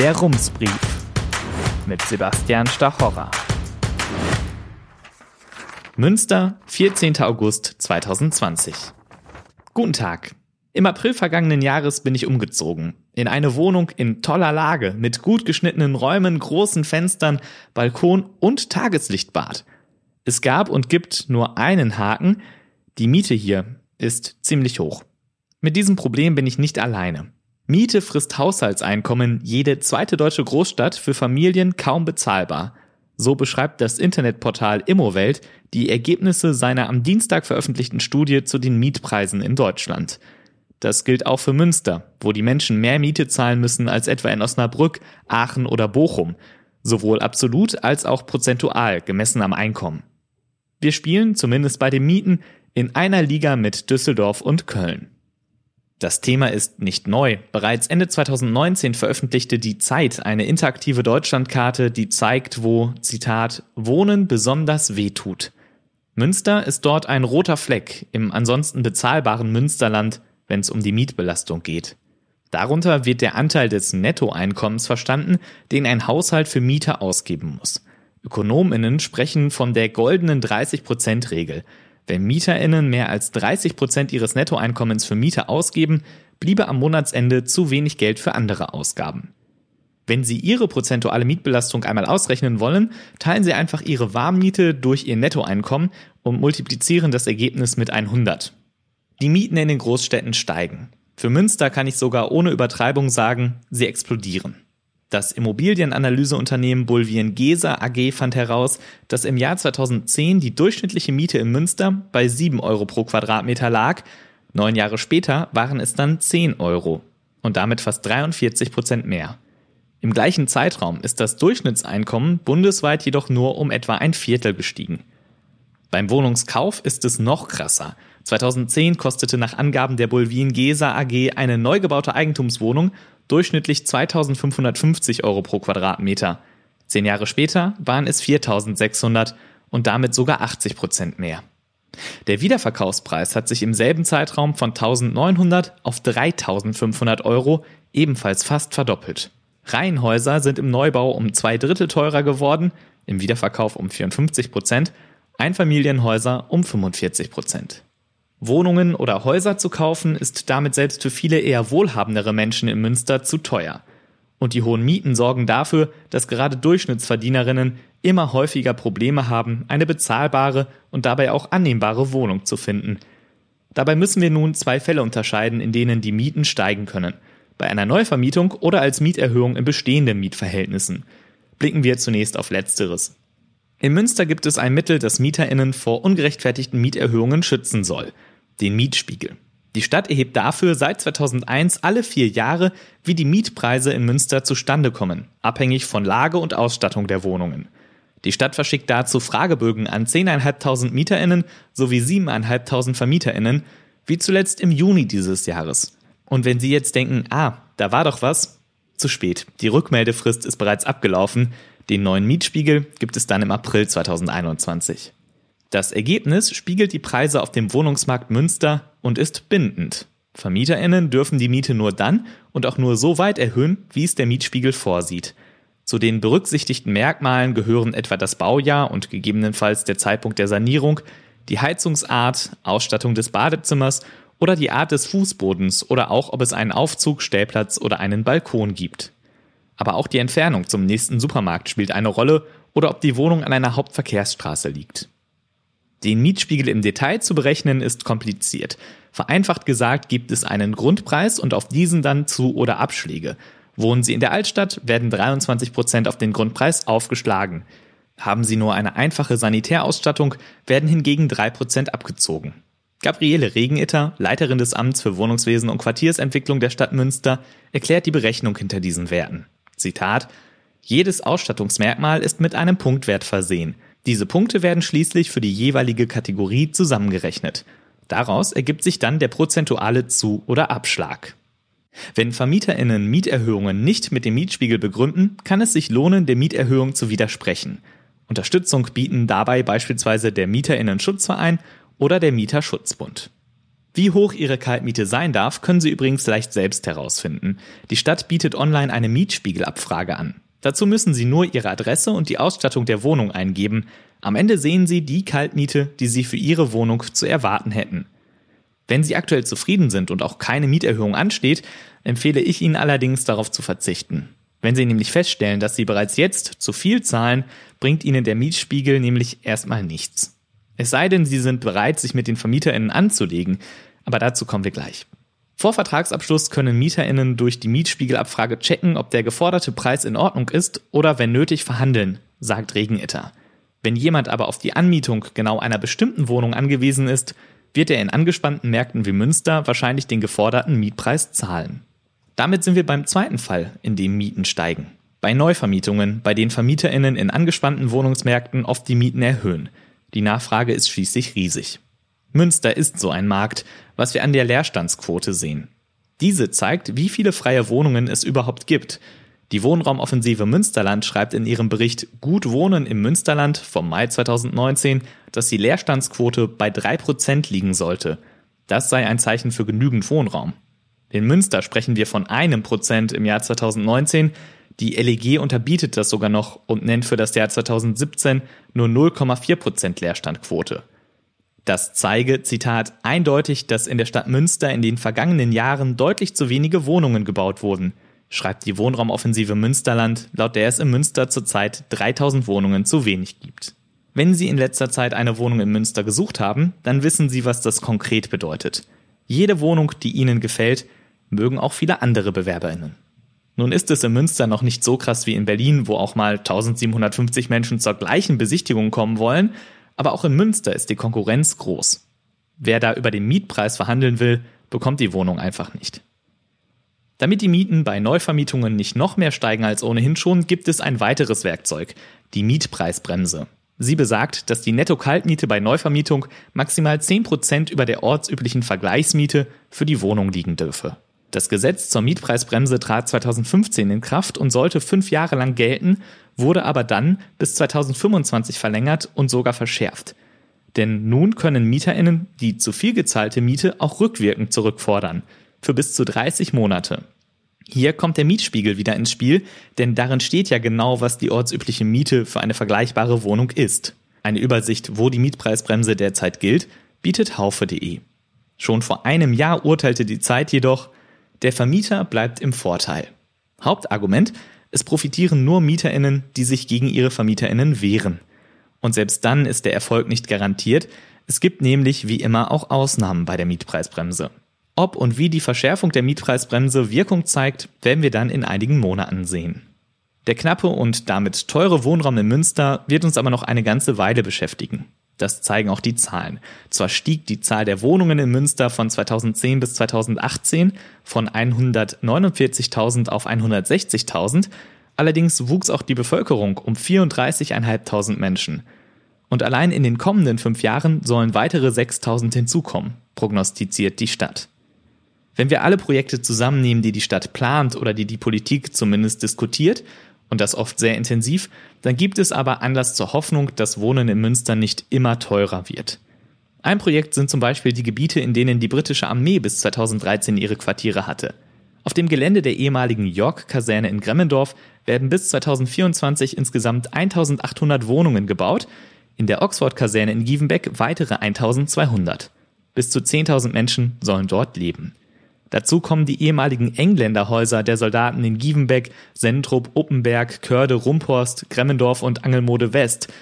Der Rumsbrief mit Sebastian Stachorra. Münster, 14. August 2020. Guten Tag. Im April vergangenen Jahres bin ich umgezogen. In eine Wohnung in toller Lage mit gut geschnittenen Räumen, großen Fenstern, Balkon und Tageslichtbad. Es gab und gibt nur einen Haken. Die Miete hier ist ziemlich hoch. Mit diesem Problem bin ich nicht alleine. Miete frisst Haushaltseinkommen, jede zweite deutsche Großstadt für Familien kaum bezahlbar. So beschreibt das Internetportal Immowelt die Ergebnisse seiner am Dienstag veröffentlichten Studie zu den Mietpreisen in Deutschland. Das gilt auch für Münster, wo die Menschen mehr Miete zahlen müssen als etwa in Osnabrück, Aachen oder Bochum, sowohl absolut als auch prozentual gemessen am Einkommen. Wir spielen, zumindest bei den Mieten, in einer Liga mit Düsseldorf und Köln. Das Thema ist nicht neu. Bereits Ende 2019 veröffentlichte die Zeit eine interaktive Deutschlandkarte, die zeigt, wo, Zitat, Wohnen besonders weh tut. Münster ist dort ein roter Fleck im ansonsten bezahlbaren Münsterland, wenn es um die Mietbelastung geht. Darunter wird der Anteil des Nettoeinkommens verstanden, den ein Haushalt für Mieter ausgeben muss. Ökonominnen sprechen von der goldenen 30-Prozent-Regel. Wenn MieterInnen mehr als 30 Prozent ihres Nettoeinkommens für Miete ausgeben, bliebe am Monatsende zu wenig Geld für andere Ausgaben. Wenn Sie Ihre prozentuale Mietbelastung einmal ausrechnen wollen, teilen Sie einfach Ihre Warmmiete durch Ihr Nettoeinkommen und multiplizieren das Ergebnis mit 100. Die Mieten in den Großstädten steigen. Für Münster kann ich sogar ohne Übertreibung sagen, sie explodieren. Das Immobilienanalyseunternehmen Bulvien Gesa AG fand heraus, dass im Jahr 2010 die durchschnittliche Miete in Münster bei 7 Euro pro Quadratmeter lag. Neun Jahre später waren es dann 10 Euro und damit fast 43 Prozent mehr. Im gleichen Zeitraum ist das Durchschnittseinkommen bundesweit jedoch nur um etwa ein Viertel gestiegen. Beim Wohnungskauf ist es noch krasser. 2010 kostete nach Angaben der Bulvien Gesa AG eine neu gebaute Eigentumswohnung durchschnittlich 2550 Euro pro Quadratmeter. Zehn Jahre später waren es 4600 und damit sogar 80 Prozent mehr. Der Wiederverkaufspreis hat sich im selben Zeitraum von 1900 auf 3500 Euro ebenfalls fast verdoppelt. Reihenhäuser sind im Neubau um zwei Drittel teurer geworden, im Wiederverkauf um 54 Prozent, Einfamilienhäuser um 45 Prozent. Wohnungen oder Häuser zu kaufen, ist damit selbst für viele eher wohlhabendere Menschen in Münster zu teuer. Und die hohen Mieten sorgen dafür, dass gerade Durchschnittsverdienerinnen immer häufiger Probleme haben, eine bezahlbare und dabei auch annehmbare Wohnung zu finden. Dabei müssen wir nun zwei Fälle unterscheiden, in denen die Mieten steigen können. Bei einer Neuvermietung oder als Mieterhöhung in bestehenden Mietverhältnissen. Blicken wir zunächst auf Letzteres. In Münster gibt es ein Mittel, das MieterInnen vor ungerechtfertigten Mieterhöhungen schützen soll – den Mietspiegel. Die Stadt erhebt dafür seit 2001 alle vier Jahre, wie die Mietpreise in Münster zustande kommen, abhängig von Lage und Ausstattung der Wohnungen. Die Stadt verschickt dazu Fragebögen an 10.500 MieterInnen sowie 7.500 VermieterInnen, wie zuletzt im Juni dieses Jahres. Und wenn Sie jetzt denken, ah, da war doch was, zu spät. Die Rückmeldefrist ist bereits abgelaufen. Den neuen Mietspiegel gibt es dann im April 2021. Das Ergebnis spiegelt die Preise auf dem Wohnungsmarkt Münster und ist bindend. VermieterInnen dürfen die Miete nur dann und auch nur so weit erhöhen, wie es der Mietspiegel vorsieht. Zu den berücksichtigten Merkmalen gehören etwa das Baujahr und gegebenenfalls der Zeitpunkt der Sanierung, die Heizungsart, Ausstattung des Badezimmers oder die Art des Fußbodens oder auch ob es einen Aufzug, Stellplatz oder einen Balkon gibt. Aber auch die Entfernung zum nächsten Supermarkt spielt eine Rolle oder ob die Wohnung an einer Hauptverkehrsstraße liegt. Den Mietspiegel im Detail zu berechnen ist kompliziert. Vereinfacht gesagt gibt es einen Grundpreis und auf diesen dann Zu- oder Abschläge. Wohnen Sie in der Altstadt, werden 23 Prozent auf den Grundpreis aufgeschlagen. Haben Sie nur eine einfache Sanitärausstattung, werden hingegen drei Prozent abgezogen. Gabriele Regenetter, Leiterin des Amts für Wohnungswesen und Quartiersentwicklung der Stadt Münster, erklärt die Berechnung hinter diesen Werten. Zitat Jedes Ausstattungsmerkmal ist mit einem Punktwert versehen. Diese Punkte werden schließlich für die jeweilige Kategorie zusammengerechnet. Daraus ergibt sich dann der prozentuale Zu- oder Abschlag. Wenn VermieterInnen Mieterhöhungen nicht mit dem Mietspiegel begründen, kann es sich lohnen, der Mieterhöhung zu widersprechen. Unterstützung bieten dabei beispielsweise der MieterInnen-Schutzverein oder der Mieterschutzbund. Wie hoch Ihre Kaltmiete sein darf, können Sie übrigens leicht selbst herausfinden. Die Stadt bietet online eine Mietspiegelabfrage an. Dazu müssen Sie nur Ihre Adresse und die Ausstattung der Wohnung eingeben. Am Ende sehen Sie die Kaltmiete, die Sie für Ihre Wohnung zu erwarten hätten. Wenn Sie aktuell zufrieden sind und auch keine Mieterhöhung ansteht, empfehle ich Ihnen allerdings darauf zu verzichten. Wenn Sie nämlich feststellen, dass Sie bereits jetzt zu viel zahlen, bringt Ihnen der Mietspiegel nämlich erstmal nichts. Es sei denn, Sie sind bereit, sich mit den VermieterInnen anzulegen. Aber dazu kommen wir gleich. Vor Vertragsabschluss können MieterInnen durch die Mietspiegelabfrage checken, ob der geforderte Preis in Ordnung ist oder wenn nötig verhandeln, sagt Regenetter. Wenn jemand aber auf die Anmietung genau einer bestimmten Wohnung angewiesen ist, wird er in angespannten Märkten wie Münster wahrscheinlich den geforderten Mietpreis zahlen. Damit sind wir beim zweiten Fall, in dem Mieten steigen. Bei Neuvermietungen, bei denen VermieterInnen in angespannten Wohnungsmärkten oft die Mieten erhöhen. Die Nachfrage ist schließlich riesig. Münster ist so ein Markt, was wir an der Leerstandsquote sehen. Diese zeigt, wie viele freie Wohnungen es überhaupt gibt. Die Wohnraumoffensive Münsterland schreibt in ihrem Bericht Gut Wohnen im Münsterland vom Mai 2019, dass die Leerstandsquote bei 3% liegen sollte. Das sei ein Zeichen für genügend Wohnraum. In Münster sprechen wir von einem Prozent im Jahr 2019, die LEG unterbietet das sogar noch und nennt für das Jahr 2017 nur 0,4 Prozent Leerstandquote. Das zeige, Zitat, eindeutig, dass in der Stadt Münster in den vergangenen Jahren deutlich zu wenige Wohnungen gebaut wurden, schreibt die Wohnraumoffensive Münsterland, laut der es in Münster zurzeit 3000 Wohnungen zu wenig gibt. Wenn Sie in letzter Zeit eine Wohnung in Münster gesucht haben, dann wissen Sie, was das konkret bedeutet. Jede Wohnung, die Ihnen gefällt, mögen auch viele andere BewerberInnen. Nun ist es in Münster noch nicht so krass wie in Berlin, wo auch mal 1750 Menschen zur gleichen Besichtigung kommen wollen, aber auch in Münster ist die Konkurrenz groß. Wer da über den Mietpreis verhandeln will, bekommt die Wohnung einfach nicht. Damit die Mieten bei Neuvermietungen nicht noch mehr steigen als ohnehin schon, gibt es ein weiteres Werkzeug, die Mietpreisbremse. Sie besagt, dass die Netto-Kaltmiete bei Neuvermietung maximal 10% über der ortsüblichen Vergleichsmiete für die Wohnung liegen dürfe. Das Gesetz zur Mietpreisbremse trat 2015 in Kraft und sollte fünf Jahre lang gelten, wurde aber dann bis 2025 verlängert und sogar verschärft. Denn nun können MieterInnen die zu viel gezahlte Miete auch rückwirkend zurückfordern, für bis zu 30 Monate. Hier kommt der Mietspiegel wieder ins Spiel, denn darin steht ja genau, was die ortsübliche Miete für eine vergleichbare Wohnung ist. Eine Übersicht, wo die Mietpreisbremse derzeit gilt, bietet haufe.de. Schon vor einem Jahr urteilte die Zeit jedoch, der Vermieter bleibt im Vorteil. Hauptargument, es profitieren nur Mieterinnen, die sich gegen ihre Vermieterinnen wehren. Und selbst dann ist der Erfolg nicht garantiert, es gibt nämlich wie immer auch Ausnahmen bei der Mietpreisbremse. Ob und wie die Verschärfung der Mietpreisbremse Wirkung zeigt, werden wir dann in einigen Monaten sehen. Der knappe und damit teure Wohnraum in Münster wird uns aber noch eine ganze Weile beschäftigen. Das zeigen auch die Zahlen. Zwar stieg die Zahl der Wohnungen in Münster von 2010 bis 2018 von 149.000 auf 160.000, allerdings wuchs auch die Bevölkerung um 34.500 Menschen. Und allein in den kommenden fünf Jahren sollen weitere 6.000 hinzukommen, prognostiziert die Stadt. Wenn wir alle Projekte zusammennehmen, die die Stadt plant oder die die Politik zumindest diskutiert, und das oft sehr intensiv, dann gibt es aber Anlass zur Hoffnung, dass Wohnen in Münster nicht immer teurer wird. Ein Projekt sind zum Beispiel die Gebiete, in denen die britische Armee bis 2013 ihre Quartiere hatte. Auf dem Gelände der ehemaligen York-Kaserne in Gremmendorf werden bis 2024 insgesamt 1800 Wohnungen gebaut, in der Oxford-Kaserne in Gievenbeck weitere 1200. Bis zu 10.000 Menschen sollen dort leben. Dazu kommen die ehemaligen Engländerhäuser der Soldaten in Gievenbeck, Sentrup, Uppenberg, Körde, Rumphorst, Gremmendorf und Angelmode West.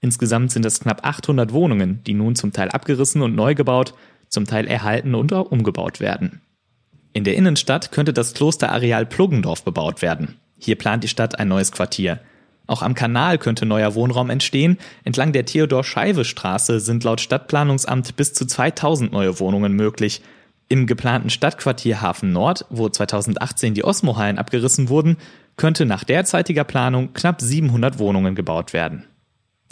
Insgesamt sind es knapp 800 Wohnungen, die nun zum Teil abgerissen und neu gebaut, zum Teil erhalten und auch umgebaut werden. In der Innenstadt könnte das Klosterareal Pluggendorf bebaut werden. Hier plant die Stadt ein neues Quartier. Auch am Kanal könnte neuer Wohnraum entstehen. Entlang der Theodor-Scheiwe-Straße sind laut Stadtplanungsamt bis zu 2000 neue Wohnungen möglich. Im geplanten Stadtquartier Hafen Nord, wo 2018 die Osmo-Hallen abgerissen wurden, könnte nach derzeitiger Planung knapp 700 Wohnungen gebaut werden.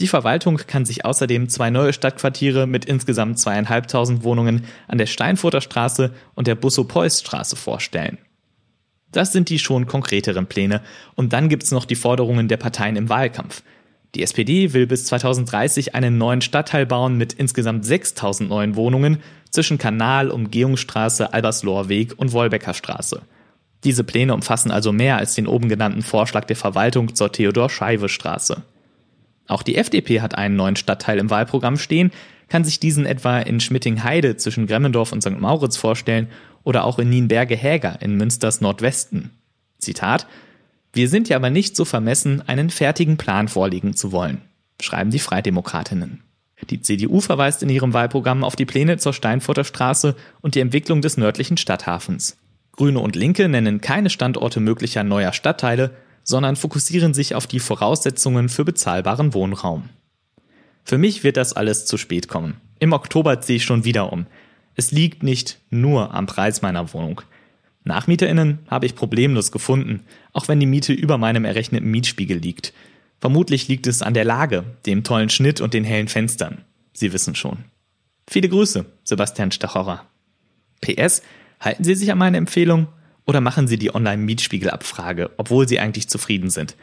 Die Verwaltung kann sich außerdem zwei neue Stadtquartiere mit insgesamt zweieinhalbtausend Wohnungen an der Steinfurter Straße und der Busso-Preuß-Straße vorstellen. Das sind die schon konkreteren Pläne. Und dann gibt's noch die Forderungen der Parteien im Wahlkampf. Die SPD will bis 2030 einen neuen Stadtteil bauen mit insgesamt 6000 neuen Wohnungen zwischen Kanal, Umgehungsstraße, Albersloher Weg und Wolbecker Straße. Diese Pläne umfassen also mehr als den oben genannten Vorschlag der Verwaltung zur Theodor-Scheiwe-Straße. Auch die FDP hat einen neuen Stadtteil im Wahlprogramm stehen, kann sich diesen etwa in Schmitting-Heide zwischen Gremmendorf und St. Mauritz vorstellen oder auch in Nienberge-Häger in Münsters Nordwesten. Zitat Wir sind ja aber nicht so vermessen, einen fertigen Plan vorlegen zu wollen, schreiben die Freidemokratinnen. Die CDU verweist in ihrem Wahlprogramm auf die Pläne zur Steinfurter Straße und die Entwicklung des nördlichen Stadthafens. Grüne und Linke nennen keine Standorte möglicher neuer Stadtteile, sondern fokussieren sich auf die Voraussetzungen für bezahlbaren Wohnraum. Für mich wird das alles zu spät kommen. Im Oktober ziehe ich schon wieder um. Es liegt nicht nur am Preis meiner Wohnung. NachmieterInnen habe ich problemlos gefunden, auch wenn die Miete über meinem errechneten Mietspiegel liegt. Vermutlich liegt es an der Lage, dem tollen Schnitt und den hellen Fenstern. Sie wissen schon. Viele Grüße, Sebastian Stachorer. PS, halten Sie sich an meine Empfehlung oder machen Sie die Online-Mietspiegelabfrage, obwohl Sie eigentlich zufrieden sind?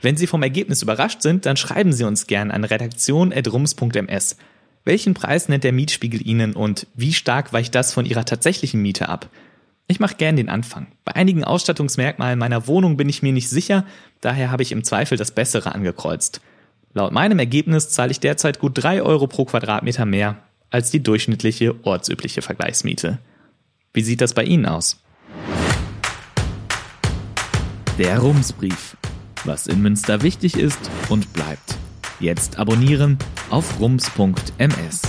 Wenn Sie vom Ergebnis überrascht sind, dann schreiben Sie uns gern an redaktion.rums.ms. Welchen Preis nennt der Mietspiegel Ihnen und wie stark weicht das von Ihrer tatsächlichen Miete ab? Ich mache gern den Anfang. Bei einigen Ausstattungsmerkmalen meiner Wohnung bin ich mir nicht sicher, daher habe ich im Zweifel das Bessere angekreuzt. Laut meinem Ergebnis zahle ich derzeit gut 3 Euro pro Quadratmeter mehr als die durchschnittliche ortsübliche Vergleichsmiete. Wie sieht das bei Ihnen aus? Der Rumsbrief was in Münster wichtig ist und bleibt. Jetzt abonnieren auf rums.ms.